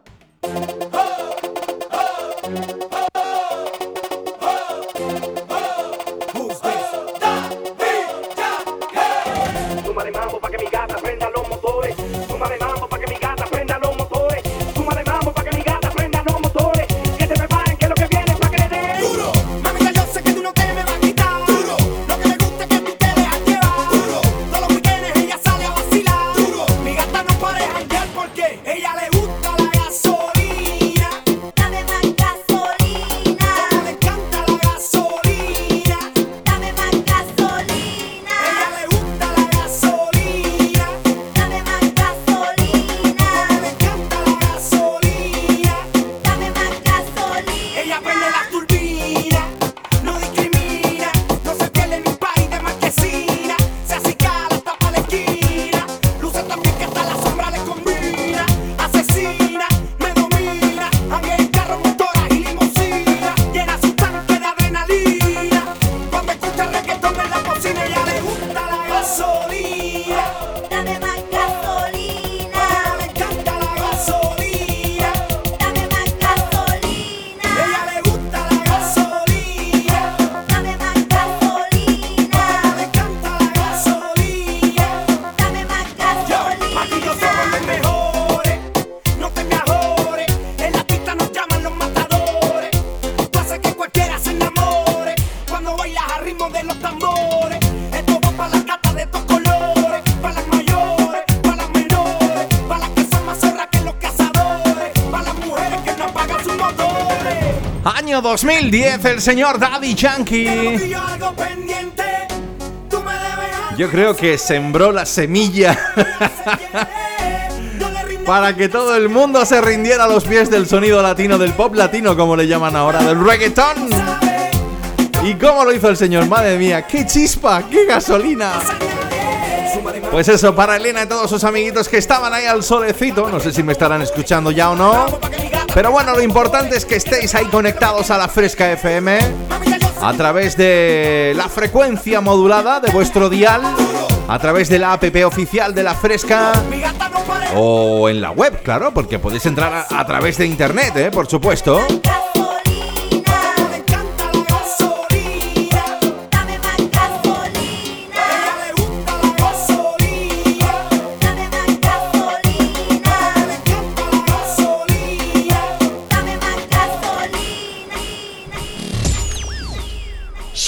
2010, el señor Daddy Yankee. Yo creo que sembró la semilla para que todo el mundo se rindiera a los pies del sonido latino, del pop latino, como le llaman ahora, del reggaetón. ¿Y cómo lo hizo el señor? Madre mía, qué chispa, qué gasolina. Pues eso, para Elena y todos sus amiguitos que estaban ahí al solecito, no sé si me estarán escuchando ya o no. Pero bueno, lo importante es que estéis ahí conectados a la Fresca FM a través de la frecuencia modulada de vuestro dial, a través de la app oficial de la Fresca o en la web, claro, porque podéis entrar a, través de internet, ¿eh? por supuesto.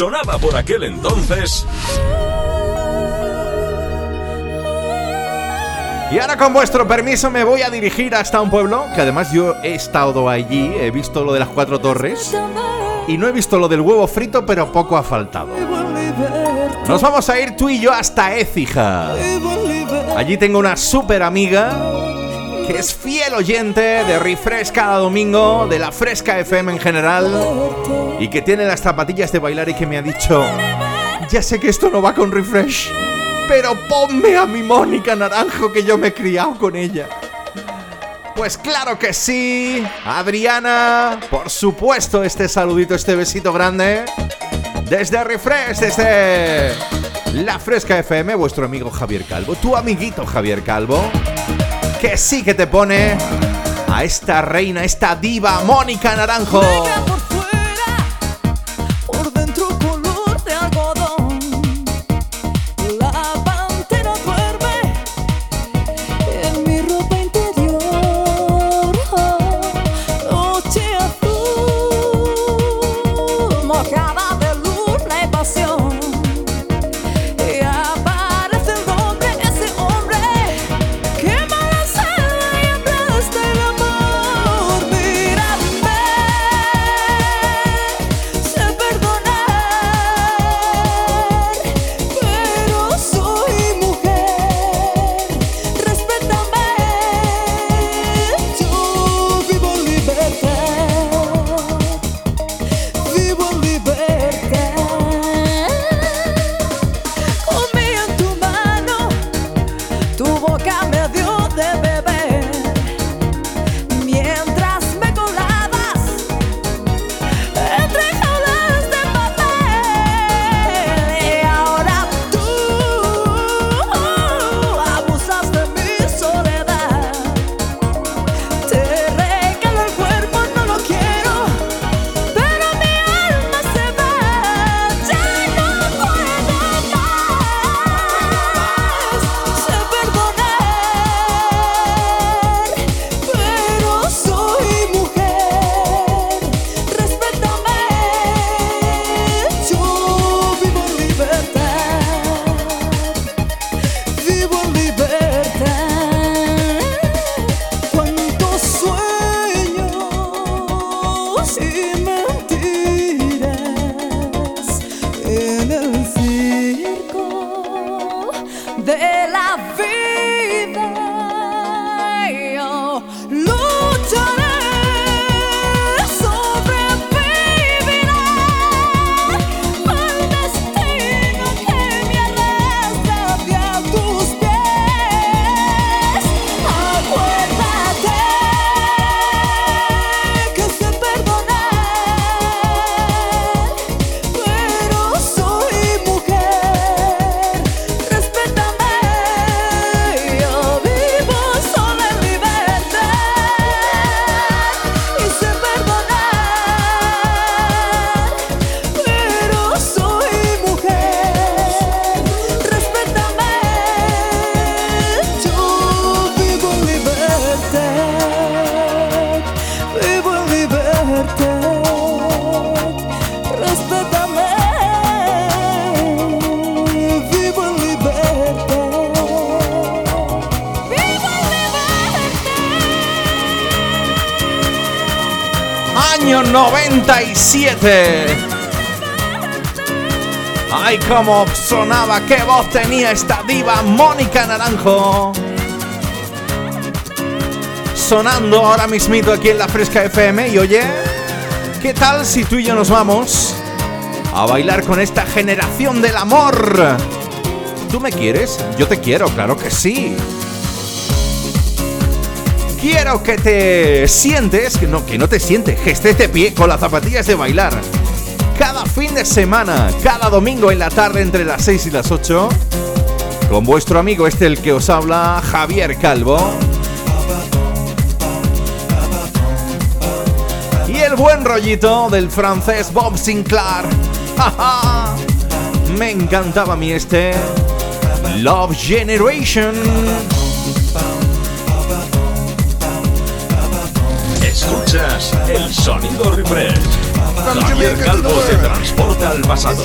Sonaba por aquel entonces. Y ahora con vuestro permiso me voy a dirigir hasta un pueblo, que además yo he estado allí, he visto lo de las cuatro torres y no he visto lo del huevo frito, pero poco ha faltado. Nos vamos a ir tú y yo hasta Écija. Allí tengo una súper amiga es fiel oyente de Refresh cada domingo, de la Fresca FM en general, y que tiene las zapatillas de bailar y que me ha dicho, ya sé que esto no va con Refresh, pero ponme a mi Mónica Naranjo que yo me he criado con ella. Pues claro que sí, Adriana, por supuesto este saludito, este besito grande, desde Refresh, desde la Fresca FM, vuestro amigo Javier Calvo, tu amiguito Javier Calvo que sí que te pone a esta reina, esta diva, Mónica Naranjo. 97. Ay, cómo sonaba, qué voz tenía esta diva Mónica Naranjo. Sonando ahora mismito aquí en la Fresca FM y oye, ¿qué tal si tú y yo nos vamos a bailar con esta generación del amor? ¿Tú me quieres? Yo te quiero, claro que sí. Quiero que te sientes, que no, que no te sientes, que estés de pie con las zapatillas de bailar. Cada fin de semana, cada domingo en la tarde entre las 6 y las 8, con vuestro amigo este el que os habla, Javier Calvo. Y el buen rollito del francés Bob Sinclair. Me encantaba a mí este Love Generation. Sonido refresh. Javier Calvo te transporta al pasado.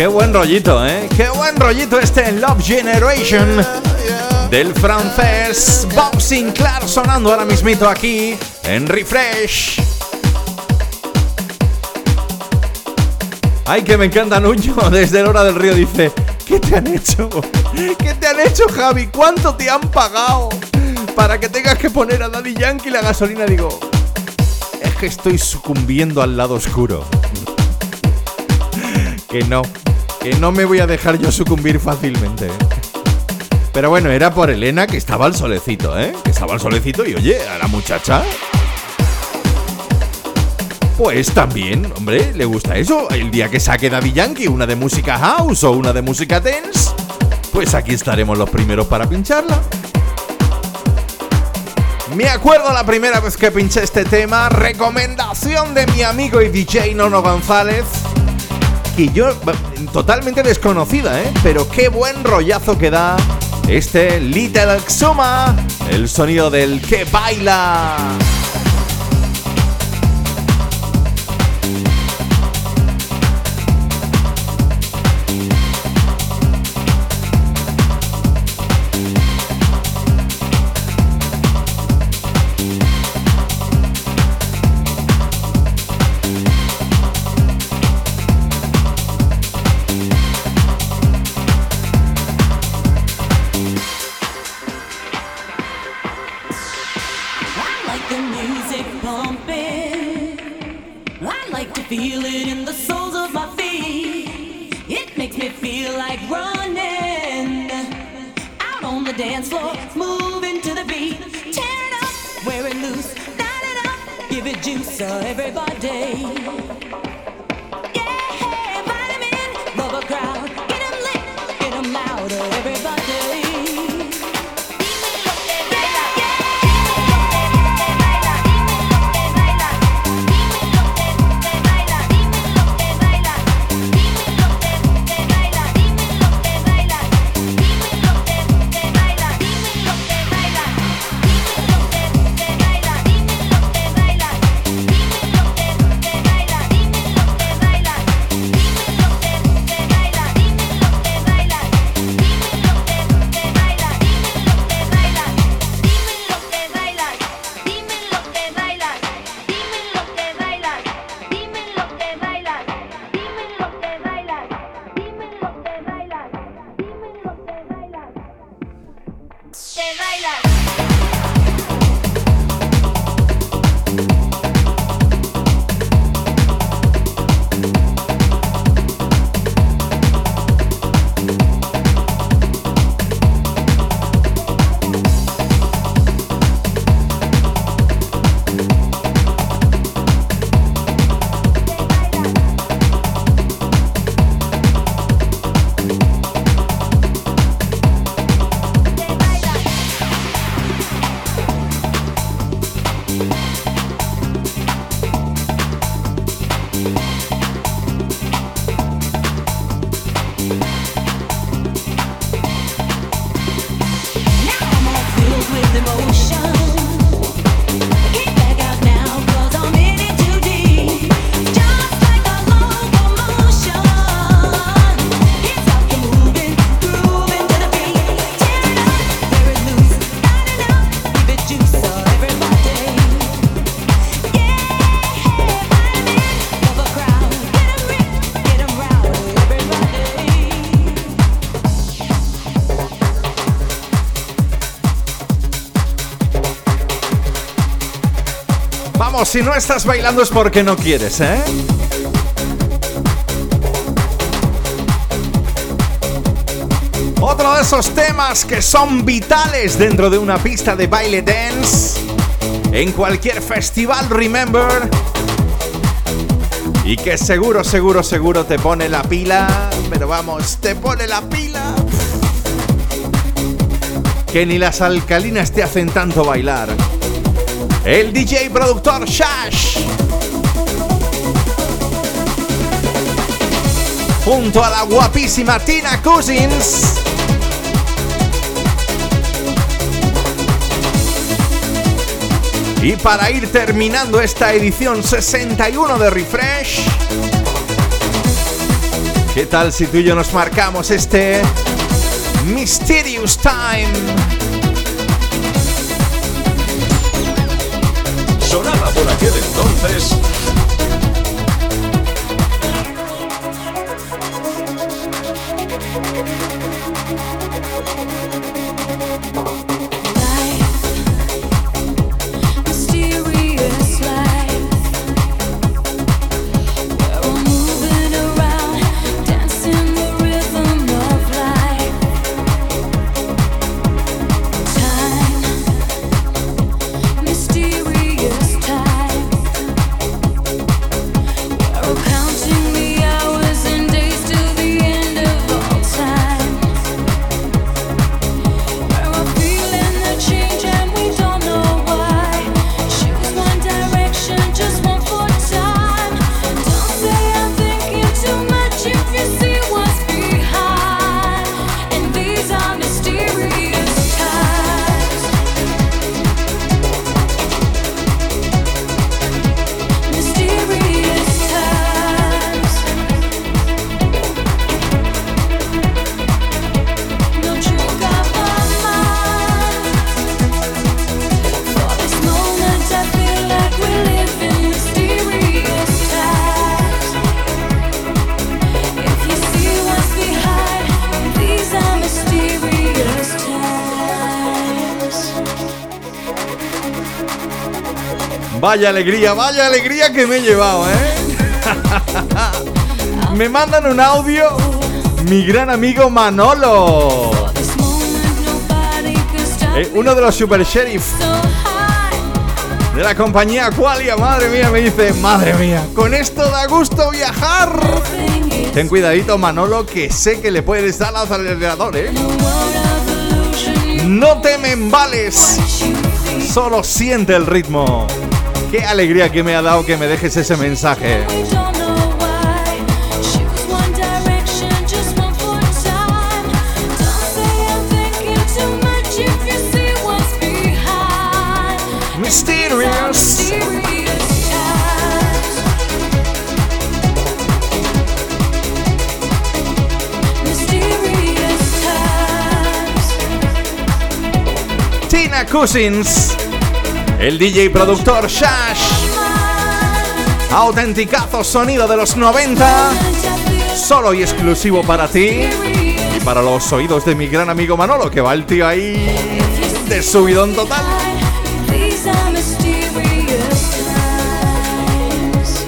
Qué buen rollito, ¿eh? Qué buen rollito este Love Generation del francés Bob Sinclair sonando ahora mismito aquí en Refresh. Ay, que me encanta Nuño desde el hora del río dice, ¿qué te han hecho? ¿Qué te han hecho, Javi? ¿Cuánto te han pagado para que tengas que poner a Daddy Yankee la gasolina? Digo, es que estoy sucumbiendo al lado oscuro. Que no, que no me voy a dejar yo sucumbir fácilmente. ¿eh? Pero bueno, era por Elena que estaba al solecito, ¿eh? Que estaba al solecito y oye, a la muchacha. Pues también, hombre, le gusta eso. El día que saque Daddy Yankee una de música house o una de música dance, pues aquí estaremos los primeros para pincharla. Me acuerdo la primera vez que pinché este tema, recomendación de mi amigo y DJ Nono González, que yo totalmente desconocida, ¿eh? Pero qué buen rollazo que da este Little Xuma, el sonido del que baila. Si no estás bailando es porque no quieres, ¿eh? Otro de esos temas que son vitales dentro de una pista de baile dance, en cualquier festival, remember, y que seguro, seguro, seguro te pone la pila, pero vamos, te pone la pila. Que ni las alcalinas te hacen tanto bailar el DJ productor Shash. Junto a la guapísima Tina Cousins. Y para ir terminando esta edición 61 de Refresh, ¿qué tal si tú y yo nos marcamos este Mysterious Time? Entonces Vaya alegría, vaya alegría que me he llevado, ¿eh? me mandan un audio mi gran amigo Manolo. Eh, uno de los super sheriff de la compañía Qualia, madre mía, me dice, madre mía, con esto da gusto viajar. Ten cuidadito, Manolo, que sé que le puedes dar al acelerador, ¿eh? No te me embales, solo siente el ritmo. Qué alegría que me ha dado que me dejes ese mensaje. Mysterious. Tina Cousins. El DJ productor Shash. Autenticazo sonido de los 90. Solo y exclusivo para ti. Y para los oídos de mi gran amigo Manolo, que va el tío ahí de subidón total.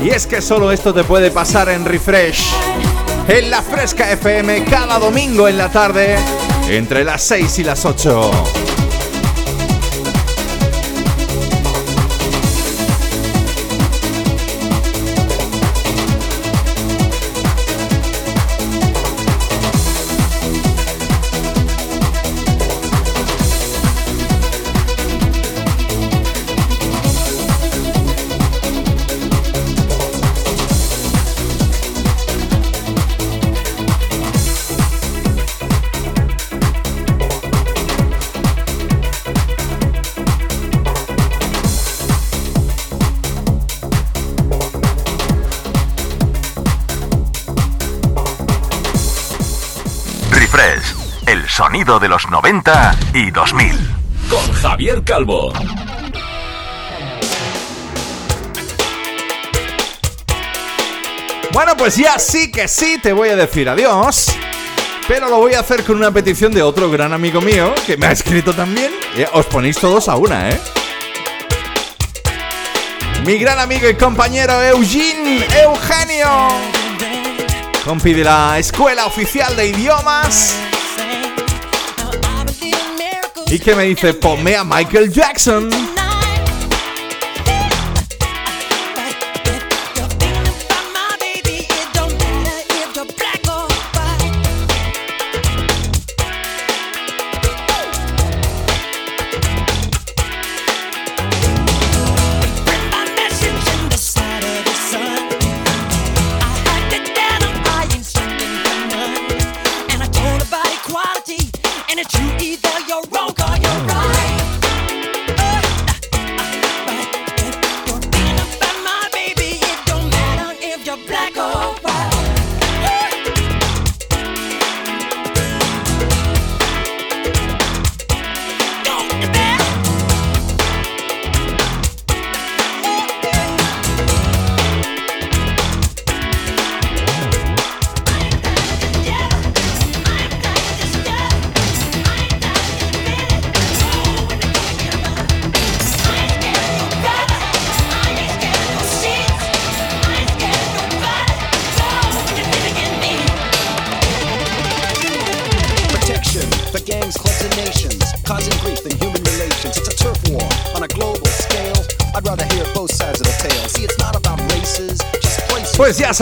Y es que solo esto te puede pasar en Refresh. En la Fresca FM cada domingo en la tarde. Entre las 6 y las 8. Sonido de los 90 y 2000. Con Javier Calvo. Bueno, pues ya sí que sí te voy a decir adiós. Pero lo voy a hacer con una petición de otro gran amigo mío que me ha escrito también. Eh, Os ponéis todos a una, ¿eh? Mi gran amigo y compañero Eugene Eugenio. Compi de la Escuela Oficial de Idiomas. Y que me dice, ponme a Michael Jackson.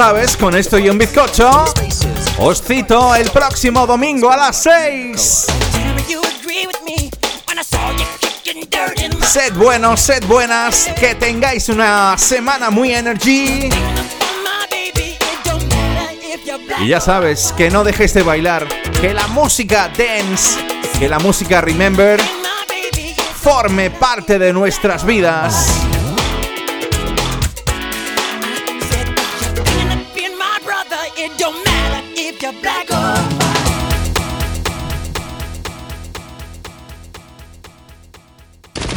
Sabes, con esto y un bizcocho, os cito el próximo domingo a las 6. Tell me you agree with me when I saw you kicking dirt in my Sed buenos, sed buenas, que tengáis una semana muy energy. Y ya sabes, que no dejéis de bailar, que la música dance, que la música remember, forme parte de nuestras vidas.